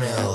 smell.